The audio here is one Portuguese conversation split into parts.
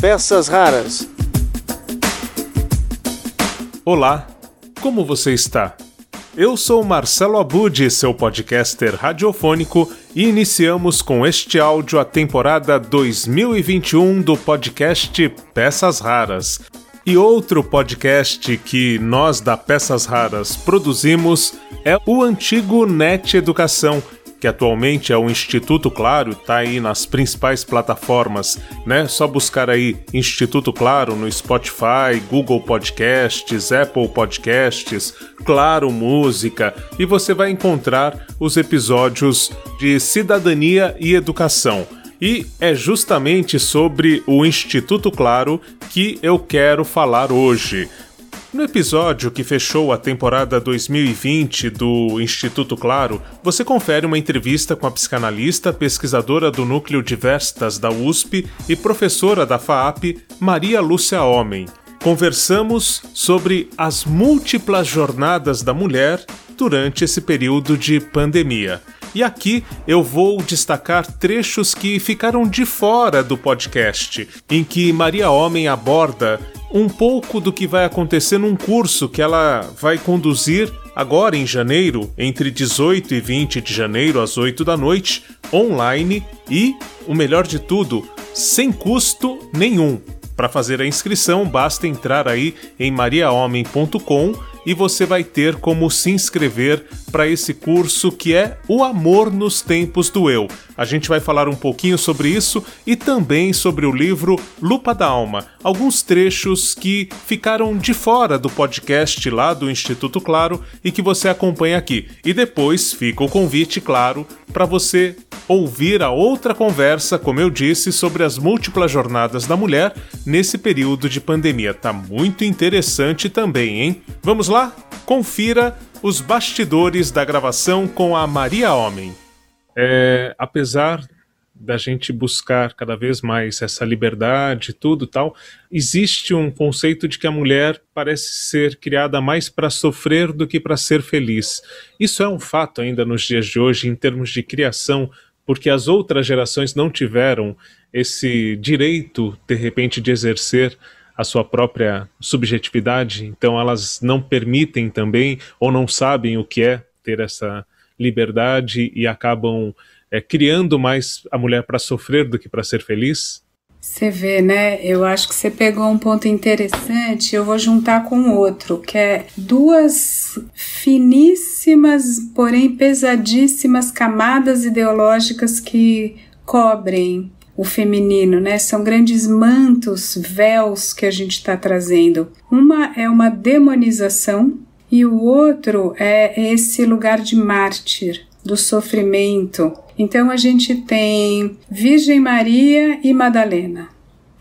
Peças Raras. Olá, como você está? Eu sou Marcelo Abud, seu podcaster radiofônico, e iniciamos com este áudio a temporada 2021 do podcast Peças Raras. E outro podcast que nós da Peças Raras produzimos é o antigo Net Educação, que atualmente é o Instituto Claro, tá aí nas principais plataformas, né? Só buscar aí Instituto Claro no Spotify, Google Podcasts, Apple Podcasts, Claro Música e você vai encontrar os episódios de Cidadania e Educação. E é justamente sobre o Instituto Claro que eu quero falar hoje. No episódio que fechou a temporada 2020 do Instituto Claro, você confere uma entrevista com a psicanalista, pesquisadora do Núcleo de da USP e professora da FAAP, Maria Lúcia Homem. Conversamos sobre as múltiplas jornadas da mulher durante esse período de pandemia. E aqui eu vou destacar trechos que ficaram de fora do podcast, em que Maria Homem aborda um pouco do que vai acontecer num curso que ela vai conduzir agora em janeiro, entre 18 e 20 de janeiro, às 8 da noite, online e, o melhor de tudo, sem custo nenhum. Para fazer a inscrição, basta entrar aí em mariahomem.com e você vai ter como se inscrever para esse curso que é O Amor nos Tempos do Eu. A gente vai falar um pouquinho sobre isso e também sobre o livro Lupa da Alma, alguns trechos que ficaram de fora do podcast lá do Instituto Claro e que você acompanha aqui. E depois fica o convite, claro, para você ouvir a outra conversa, como eu disse, sobre as múltiplas jornadas da mulher nesse período de pandemia. Tá muito interessante também, hein? Vamos lá? Confira os bastidores da gravação com a Maria Homem. É, apesar da gente buscar cada vez mais essa liberdade, tudo tal, existe um conceito de que a mulher parece ser criada mais para sofrer do que para ser feliz. Isso é um fato ainda nos dias de hoje em termos de criação porque as outras gerações não tiveram esse direito, de repente, de exercer a sua própria subjetividade, então elas não permitem também ou não sabem o que é ter essa liberdade e acabam é, criando mais a mulher para sofrer do que para ser feliz? Você vê, né? Eu acho que você pegou um ponto interessante. Eu vou juntar com outro, que é duas finíssimas, porém pesadíssimas camadas ideológicas que cobrem o feminino, né? São grandes mantos, véus que a gente está trazendo. Uma é uma demonização e o outro é esse lugar de mártir, do sofrimento, então a gente tem Virgem Maria e Madalena.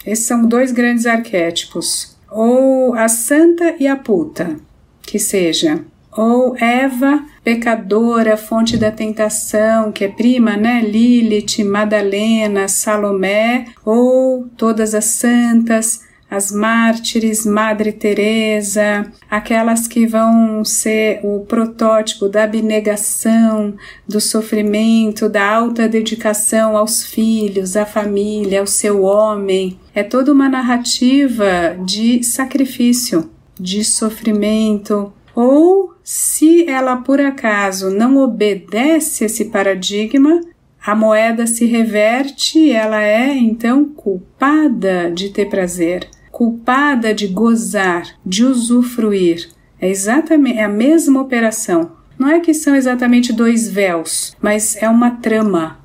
Esses são dois grandes arquétipos. Ou a santa e a puta, que seja. Ou Eva, pecadora, fonte da tentação, que é prima, né? Lilith, Madalena, Salomé, ou todas as santas, as mártires, Madre Teresa, aquelas que vão ser o protótipo da abnegação, do sofrimento, da alta dedicação aos filhos, à família, ao seu homem. É toda uma narrativa de sacrifício, de sofrimento, ou se ela por acaso não obedece esse paradigma, a moeda se reverte e ela é então culpada de ter prazer culpada de gozar, de usufruir. É exatamente é a mesma operação. Não é que são exatamente dois véus, mas é uma trama.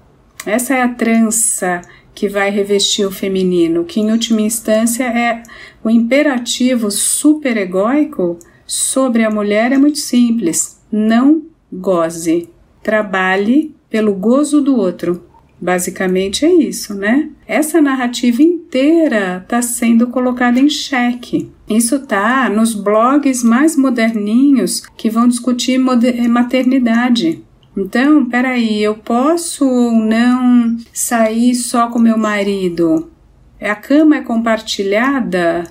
Essa é a trança que vai revestir o feminino, que em última instância é o imperativo superegóico sobre a mulher é muito simples. Não goze. Trabalhe pelo gozo do outro. Basicamente é isso, né? Essa narrativa inteira está sendo colocada em xeque. Isso tá nos blogs mais moderninhos que vão discutir maternidade. Então, peraí, eu posso ou não sair só com meu marido? A cama é compartilhada?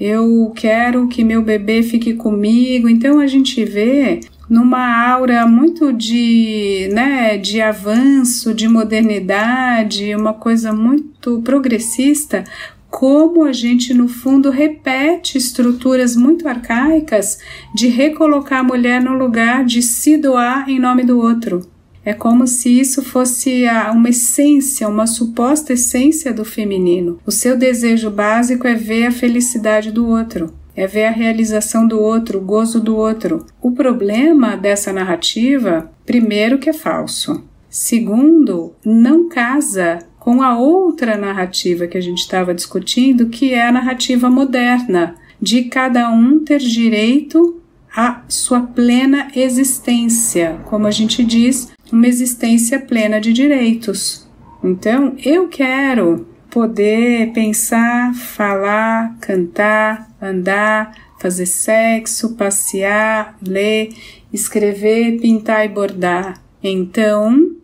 Eu quero que meu bebê fique comigo. Então a gente vê numa aura muito de, né, de avanço, de modernidade, uma coisa muito progressista, como a gente, no fundo, repete estruturas muito arcaicas de recolocar a mulher no lugar de se doar em nome do outro. É como se isso fosse uma essência, uma suposta essência do feminino. O seu desejo básico é ver a felicidade do outro, é ver a realização do outro, o gozo do outro. O problema dessa narrativa, primeiro, que é falso. Segundo, não casa com a outra narrativa que a gente estava discutindo, que é a narrativa moderna, de cada um ter direito à sua plena existência, como a gente diz, uma existência plena de direitos. Então, eu quero poder pensar, falar, cantar, andar, fazer sexo, passear, ler, escrever, pintar e bordar. Então,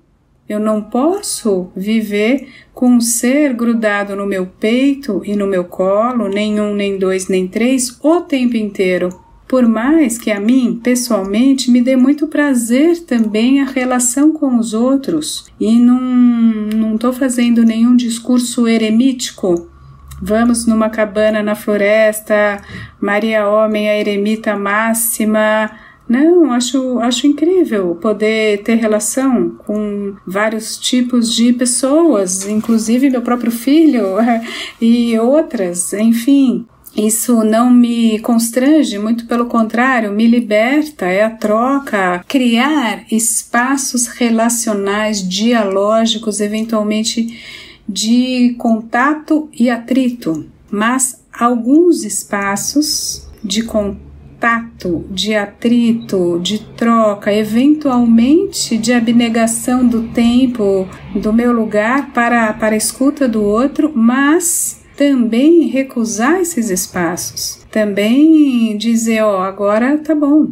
eu não posso viver com um ser grudado no meu peito e no meu colo, nem um, nem dois, nem três, o tempo inteiro. Por mais que a mim, pessoalmente, me dê muito prazer também a relação com os outros. E não estou fazendo nenhum discurso eremítico. Vamos numa cabana na floresta, Maria Homem, a eremita máxima, não, acho, acho incrível poder ter relação com vários tipos de pessoas, inclusive meu próprio filho e outras, enfim. Isso não me constrange, muito pelo contrário, me liberta, é a troca, criar espaços relacionais, dialógicos, eventualmente de contato e atrito, mas alguns espaços de contato de atrito, de troca, eventualmente de abnegação do tempo, do meu lugar para, para a escuta do outro, mas também recusar esses espaços. Também dizer, ó, oh, agora tá bom.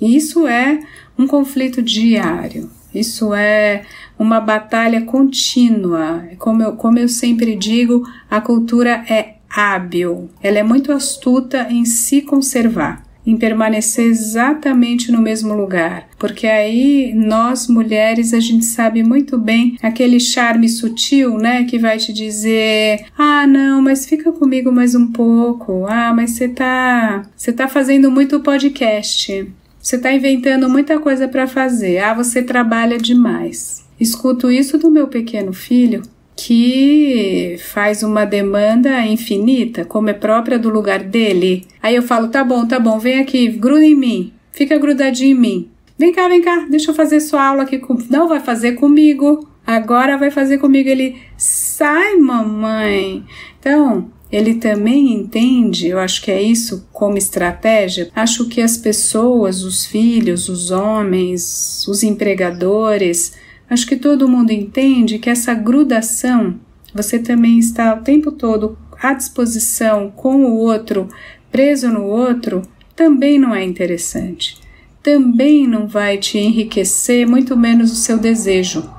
Isso é um conflito diário. Isso é uma batalha contínua. Como eu, como eu sempre digo, a cultura é hábil, ela é muito astuta em se conservar em permanecer exatamente no mesmo lugar, porque aí nós mulheres a gente sabe muito bem aquele charme sutil, né, que vai te dizer: "Ah, não, mas fica comigo mais um pouco. Ah, mas você tá, você tá fazendo muito podcast. Você tá inventando muita coisa para fazer. Ah, você trabalha demais." Escuto isso do meu pequeno filho que faz uma demanda infinita, como é própria do lugar dele. Aí eu falo: tá bom, tá bom, vem aqui, gruda em mim, fica grudadinho em mim. Vem cá, vem cá, deixa eu fazer sua aula aqui. Com... Não vai fazer comigo, agora vai fazer comigo. Ele sai, mamãe. Então, ele também entende, eu acho que é isso como estratégia. Acho que as pessoas, os filhos, os homens, os empregadores, Acho que todo mundo entende que essa grudação, você também está o tempo todo à disposição com o outro, preso no outro, também não é interessante. Também não vai te enriquecer, muito menos o seu desejo.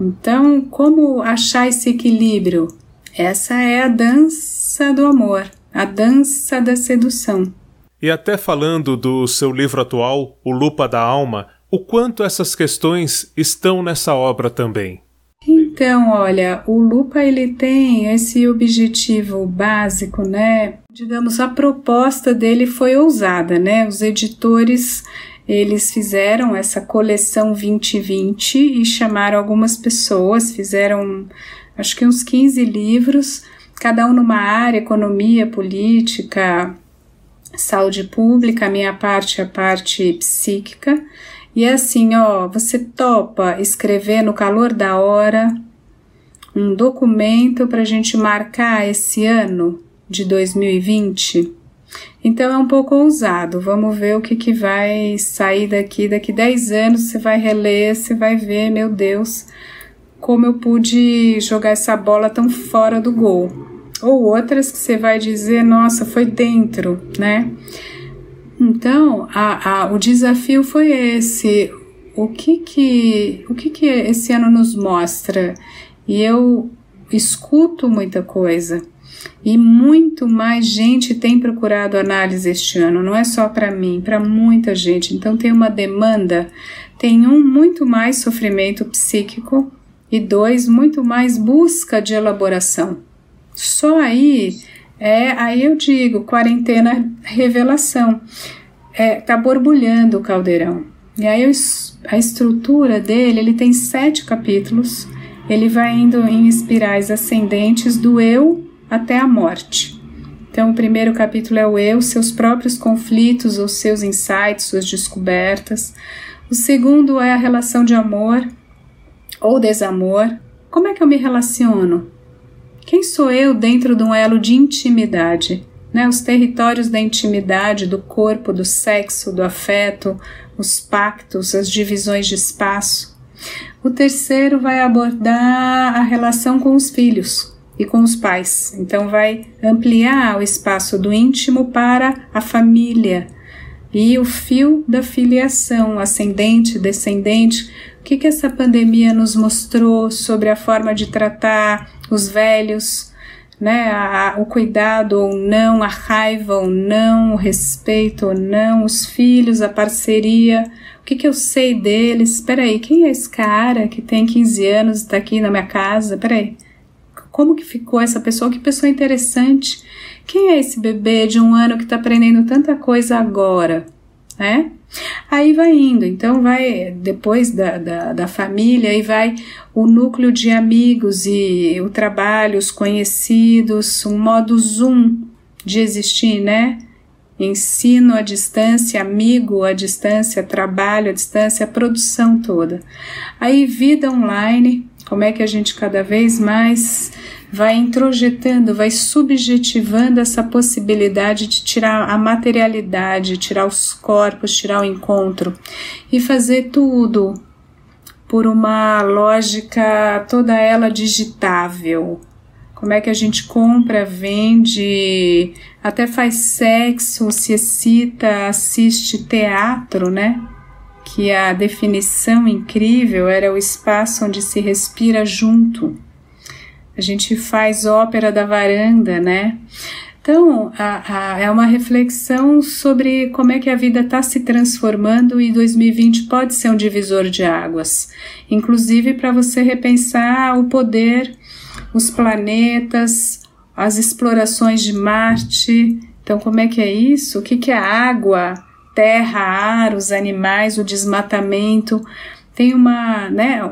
Então, como achar esse equilíbrio? Essa é a dança do amor, a dança da sedução. E até falando do seu livro atual, O Lupa da Alma, o quanto essas questões estão nessa obra também? Então, olha, o Lupa ele tem esse objetivo básico, né? Digamos, a proposta dele foi ousada, né? Os editores eles fizeram essa coleção 2020 e chamaram algumas pessoas, fizeram acho que uns 15 livros, cada um numa área, economia, política, saúde pública, a minha parte, a parte psíquica. E é assim, ó, você topa escrever no calor da hora um documento para a gente marcar esse ano de 2020? Então é um pouco ousado. Vamos ver o que, que vai sair daqui. Daqui 10 anos você vai reler, você vai ver, meu Deus, como eu pude jogar essa bola tão fora do gol. Ou outras que você vai dizer, nossa, foi dentro, né? Então, a, a, o desafio foi esse. O que que, o que que esse ano nos mostra? E eu escuto muita coisa. E muito mais gente tem procurado análise este ano, não é só para mim, para muita gente. Então tem uma demanda, tem um muito mais sofrimento psíquico e dois muito mais busca de elaboração. Só aí é, aí eu digo, quarentena revelação. É, tá borbulhando o caldeirão. E aí eu, a estrutura dele, ele tem sete capítulos. Ele vai indo em espirais ascendentes do eu até a morte. Então, o primeiro capítulo é o eu, seus próprios conflitos, os seus insights, suas descobertas. O segundo é a relação de amor ou desamor. Como é que eu me relaciono? Quem sou eu dentro de um elo de intimidade? Né? Os territórios da intimidade, do corpo, do sexo, do afeto, os pactos, as divisões de espaço. O terceiro vai abordar a relação com os filhos e com os pais. Então, vai ampliar o espaço do íntimo para a família e o fio da filiação, ascendente, descendente. O que, que essa pandemia nos mostrou sobre a forma de tratar os velhos, né, a, o cuidado ou não, a raiva ou não, o respeito ou não, os filhos, a parceria, o que, que eu sei deles? Espera aí, quem é esse cara que tem 15 anos e está aqui na minha casa? Espera aí, como que ficou essa pessoa? Que pessoa interessante. Quem é esse bebê de um ano que está aprendendo tanta coisa agora? Né? Aí vai indo, então vai depois da, da, da família e vai o núcleo de amigos e o trabalho, os conhecidos, um modo zoom de existir, né? Ensino à distância, amigo à distância, trabalho à distância, a produção toda. Aí vida online, como é que a gente cada vez mais vai introjetando, vai subjetivando essa possibilidade de tirar a materialidade, tirar os corpos, tirar o encontro e fazer tudo por uma lógica toda ela digitável. Como é que a gente compra, vende, até faz sexo, se excita, assiste teatro, né? Que a definição incrível era o espaço onde se respira junto a gente faz ópera da varanda, né? Então, a, a, é uma reflexão sobre como é que a vida está se transformando e 2020 pode ser um divisor de águas, inclusive para você repensar o poder, os planetas, as explorações de Marte. Então, como é que é isso? O que, que é água, terra, ar, os animais, o desmatamento? Tem uma, né,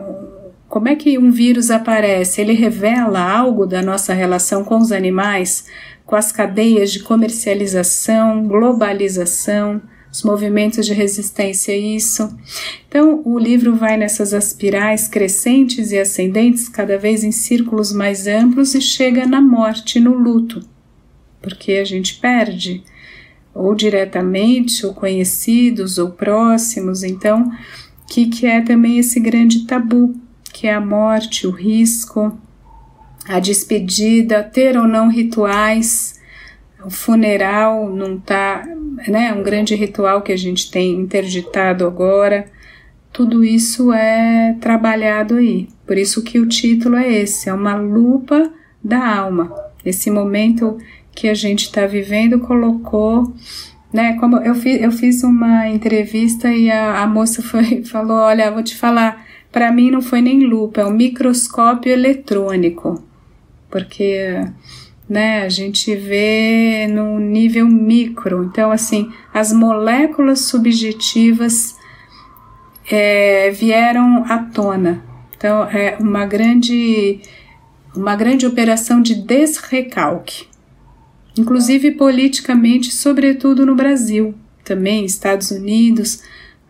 como é que um vírus aparece? Ele revela algo da nossa relação com os animais, com as cadeias de comercialização, globalização, os movimentos de resistência a isso. Então, o livro vai nessas aspirais crescentes e ascendentes, cada vez em círculos mais amplos, e chega na morte, no luto, porque a gente perde, ou diretamente, ou conhecidos, ou próximos. Então, que, que é também esse grande tabu? Que é a morte, o risco, a despedida, ter ou não rituais, o funeral não tá, né, um grande ritual que a gente tem interditado agora. Tudo isso é trabalhado aí. Por isso que o título é esse, é uma lupa da alma. Esse momento que a gente está vivendo colocou né? Como eu fiz, eu fiz uma entrevista e a, a moça foi, falou: Olha, vou te falar, para mim não foi nem lupa, é um microscópio eletrônico, porque né, a gente vê no nível micro. Então, assim, as moléculas subjetivas é, vieram à tona. Então, é uma grande, uma grande operação de desrecalque, inclusive politicamente, sobretudo no Brasil, também Estados Unidos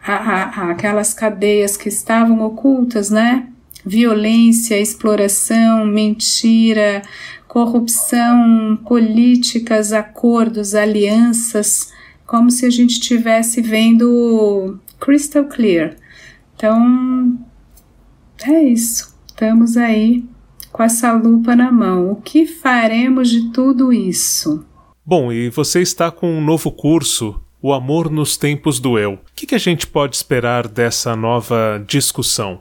a, a, aquelas cadeias que estavam ocultas, né? Violência, exploração, mentira, corrupção, políticas, acordos, alianças, como se a gente estivesse vendo crystal clear. Então, é isso. Estamos aí com essa lupa na mão. O que faremos de tudo isso? Bom, e você está com um novo curso o amor nos tempos do eu. O que, que a gente pode esperar dessa nova discussão?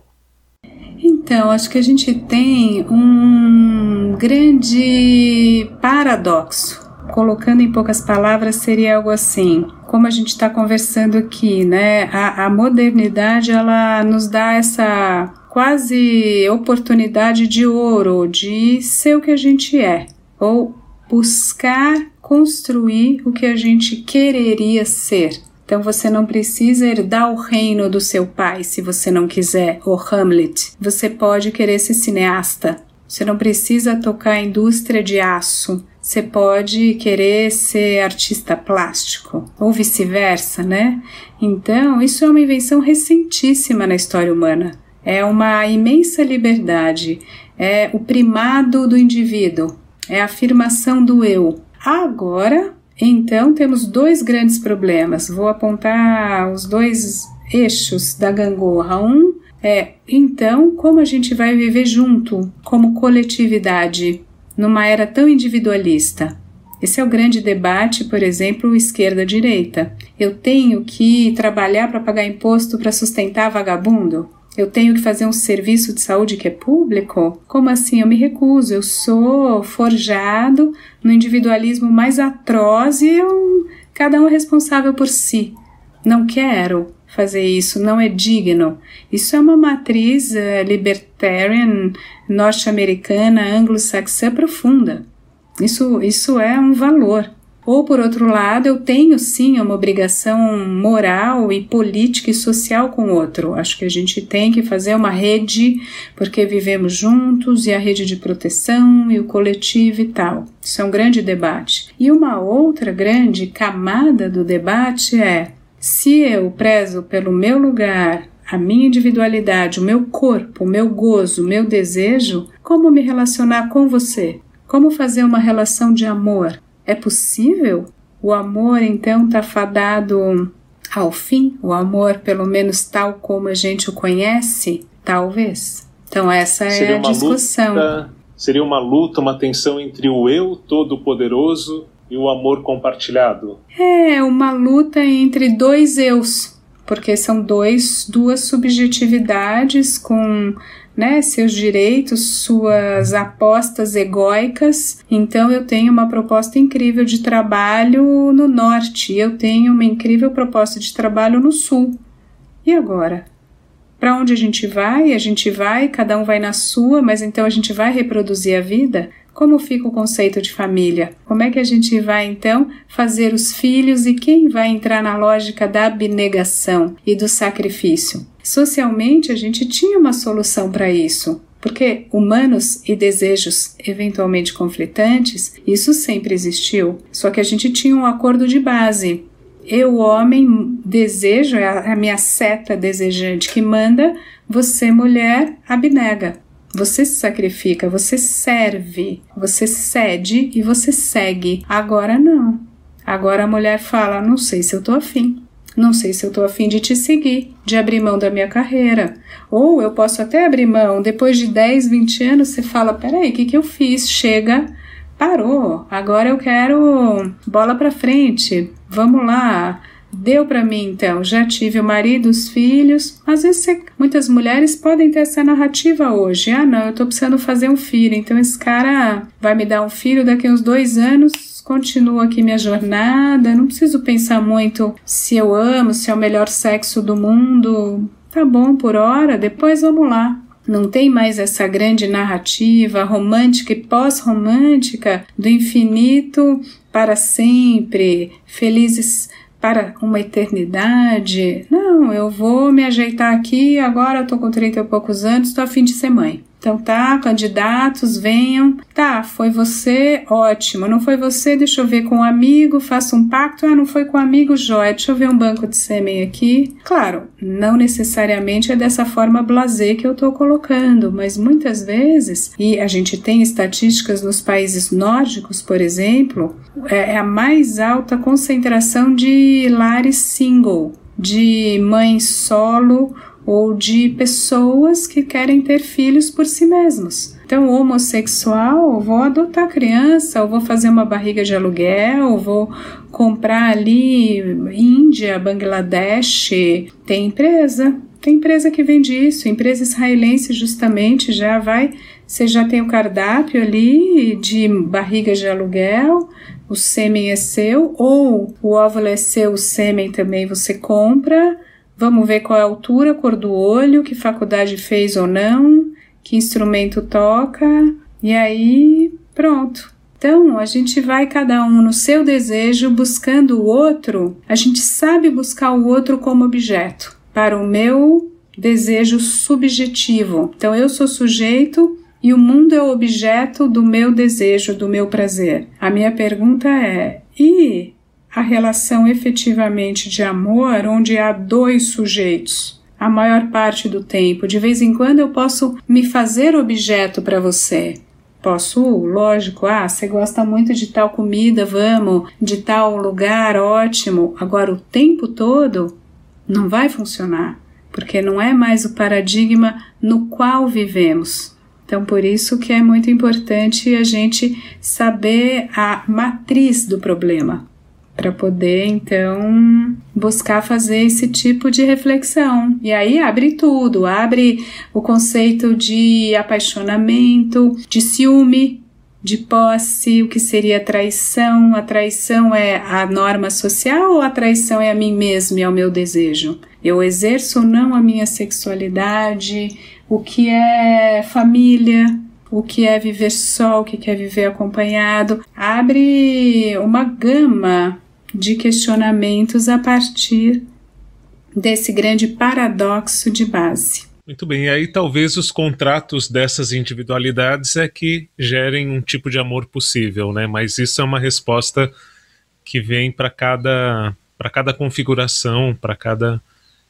Então, acho que a gente tem um grande paradoxo. Colocando em poucas palavras, seria algo assim: como a gente está conversando aqui, né? A, a modernidade ela nos dá essa quase oportunidade de ouro de ser o que a gente é, ou buscar construir o que a gente quereria ser. Então você não precisa herdar o reino do seu pai se você não quiser, ou Hamlet. Você pode querer ser cineasta. Você não precisa tocar a indústria de aço. Você pode querer ser artista plástico, ou vice-versa, né? Então, isso é uma invenção recentíssima na história humana. É uma imensa liberdade, é o primado do indivíduo, é a afirmação do eu. Agora, então, temos dois grandes problemas. Vou apontar os dois eixos da gangorra. Um é, então, como a gente vai viver junto, como coletividade, numa era tão individualista? Esse é o grande debate, por exemplo, esquerda-direita. Eu tenho que trabalhar para pagar imposto para sustentar vagabundo? Eu tenho que fazer um serviço de saúde que é público? Como assim? Eu me recuso. Eu sou forjado no individualismo mais atroz e eu, cada um é responsável por si. Não quero fazer isso, não é digno. Isso é uma matriz uh, libertarian norte-americana, anglo-saxã profunda. Isso, isso é um valor. Ou, por outro lado, eu tenho sim uma obrigação moral e política e social com o outro. Acho que a gente tem que fazer uma rede, porque vivemos juntos, e a rede de proteção, e o coletivo e tal. Isso é um grande debate. E uma outra grande camada do debate é: se eu prezo pelo meu lugar, a minha individualidade, o meu corpo, o meu gozo, o meu desejo, como me relacionar com você? Como fazer uma relação de amor? É possível? O amor então está fadado ao fim? O amor, pelo menos tal como a gente o conhece? Talvez. Então, essa seria é a discussão. Luta, seria uma luta, uma tensão entre o eu todo-poderoso e o amor compartilhado? É, uma luta entre dois eus, porque são dois, duas subjetividades com né, seus direitos, suas apostas egóicas. Então eu tenho uma proposta incrível de trabalho no norte, eu tenho uma incrível proposta de trabalho no sul. E agora? Para onde a gente vai? A gente vai, cada um vai na sua, mas então a gente vai reproduzir a vida? Como fica o conceito de família? Como é que a gente vai então fazer os filhos e quem vai entrar na lógica da abnegação e do sacrifício? Socialmente, a gente tinha uma solução para isso. Porque humanos e desejos eventualmente conflitantes, isso sempre existiu. Só que a gente tinha um acordo de base. Eu, homem, desejo, é a minha seta desejante que manda, você, mulher, abnega. Você se sacrifica, você serve, você cede e você segue. Agora não. Agora a mulher fala: não sei se eu tô afim. Não sei se eu tô afim de te seguir, de abrir mão da minha carreira. Ou eu posso até abrir mão, depois de 10, 20 anos, você fala: peraí, o que, que eu fiz? Chega, parou, agora eu quero bola pra frente, vamos lá Deu para mim então, já tive o marido, os filhos. Às vezes você, muitas mulheres podem ter essa narrativa hoje. Ah, não, eu tô precisando fazer um filho, então esse cara vai me dar um filho daqui uns dois anos. Continuo aqui minha jornada, não preciso pensar muito se eu amo, se é o melhor sexo do mundo. Tá bom por hora, depois vamos lá. Não tem mais essa grande narrativa romântica e pós-romântica do infinito para sempre, felizes para uma eternidade. Não, eu vou me ajeitar aqui, agora eu tô com 30 e poucos anos, tô a fim de ser mãe. Então tá, candidatos, venham. Tá, foi você, ótimo. Não foi você, deixa eu ver com um amigo, faça um pacto. Ah, não foi com um amigo, jóia. Deixa eu ver um banco de sêmen aqui. Claro, não necessariamente é dessa forma blazer que eu tô colocando, mas muitas vezes, e a gente tem estatísticas nos países nórdicos, por exemplo, é, é a mais alta concentração de lares single, de mães solo ou de pessoas que querem ter filhos por si mesmos. Então, homossexual, vou adotar criança, ou vou fazer uma barriga de aluguel, ou vou comprar ali Índia, Bangladesh. Tem empresa, tem empresa que vende isso, empresa israelense justamente já vai, você já tem o cardápio ali de barriga de aluguel, o sêmen é seu, ou o óvulo é seu, o sêmen também você compra Vamos ver qual é a altura, cor do olho, que faculdade fez ou não, que instrumento toca, e aí pronto. Então, a gente vai cada um no seu desejo buscando o outro, a gente sabe buscar o outro como objeto para o meu desejo subjetivo. Então, eu sou sujeito e o mundo é o objeto do meu desejo, do meu prazer. A minha pergunta é: e a relação efetivamente de amor onde há dois sujeitos? A maior parte do tempo, de vez em quando eu posso me fazer objeto para você. Posso, lógico, ah, você gosta muito de tal comida, vamos, de tal lugar, ótimo. Agora o tempo todo não vai funcionar, porque não é mais o paradigma no qual vivemos. Então, por isso que é muito importante a gente saber a matriz do problema para poder então buscar fazer esse tipo de reflexão. E aí abre tudo, abre o conceito de apaixonamento, de ciúme, de posse, o que seria traição? A traição é a norma social ou a traição é a mim mesmo e ao meu desejo? Eu exerço ou não a minha sexualidade? O que é família? o que é viver só, o que é viver acompanhado, abre uma gama de questionamentos a partir desse grande paradoxo de base. Muito bem, e aí talvez os contratos dessas individualidades é que gerem um tipo de amor possível, né? Mas isso é uma resposta que vem para cada para cada configuração, para cada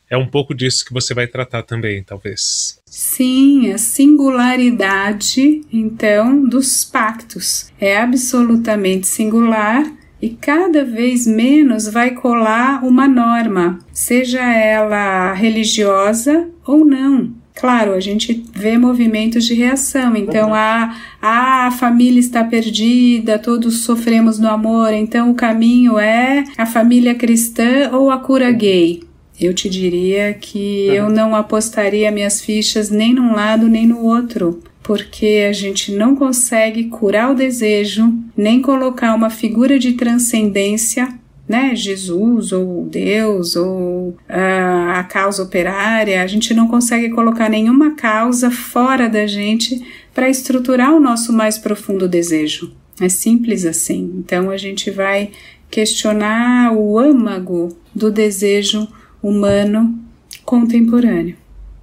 é um pouco disso que você vai tratar também, talvez. Sim, a singularidade, então, dos pactos é absolutamente singular e cada vez menos vai colar uma norma, seja ela religiosa ou não. Claro, a gente vê movimentos de reação, então a, a família está perdida, todos sofremos no amor, então o caminho é a família cristã ou a cura gay. Eu te diria que uhum. eu não apostaria minhas fichas nem num lado nem no outro, porque a gente não consegue curar o desejo, nem colocar uma figura de transcendência, né, Jesus ou Deus ou uh, a causa operária, a gente não consegue colocar nenhuma causa fora da gente para estruturar o nosso mais profundo desejo. É simples assim. Então a gente vai questionar o âmago do desejo humano contemporâneo,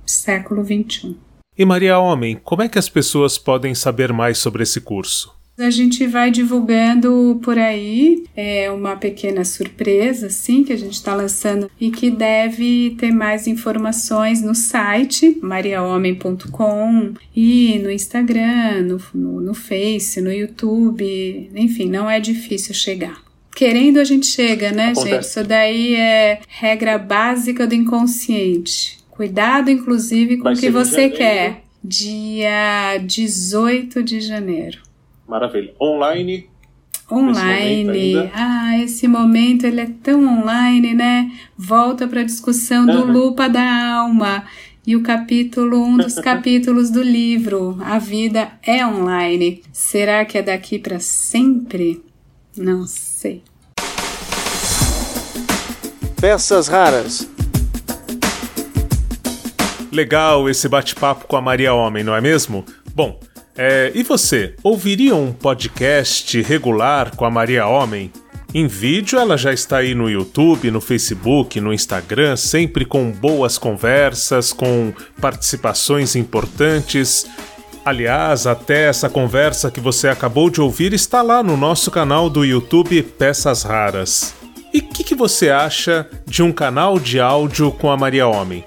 século 21. E Maria Homem, como é que as pessoas podem saber mais sobre esse curso? A gente vai divulgando por aí, é uma pequena surpresa, sim, que a gente está lançando e que deve ter mais informações no site mariahomem.com e no Instagram, no, no, no Face, no YouTube, enfim, não é difícil chegar. Querendo a gente chega, né, Acontece. gente? Isso daí é regra básica do inconsciente. Cuidado, inclusive, com o que você quer. Dia 18 de janeiro. Maravilha. Online? Online. Ah, esse momento ele é tão online, né? Volta para a discussão do uhum. Lupa da Alma e o capítulo, um dos capítulos do livro, A Vida é Online. Será que é daqui para sempre? Não sei. Peças raras. Legal esse bate-papo com a Maria Homem, não é mesmo? Bom, é, e você, ouviria um podcast regular com a Maria Homem? Em vídeo, ela já está aí no YouTube, no Facebook, no Instagram, sempre com boas conversas, com participações importantes. Aliás, até essa conversa que você acabou de ouvir está lá no nosso canal do YouTube Peças Raras. E o que, que você acha de um canal de áudio com a Maria Homem?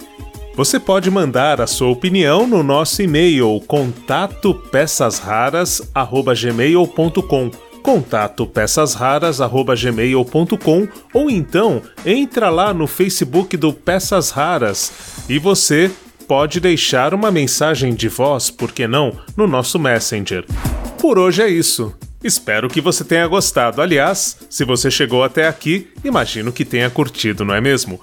Você pode mandar a sua opinião no nosso e-mail contatopeçasraras@gmail.com contatopeçasraras@gmail.com ou então entra lá no Facebook do Peças Raras e você pode deixar uma mensagem de voz, por que não, no nosso Messenger. Por hoje é isso. Espero que você tenha gostado. Aliás, se você chegou até aqui, imagino que tenha curtido, não é mesmo?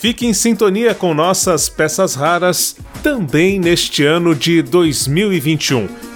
Fique em sintonia com nossas peças raras também neste ano de 2021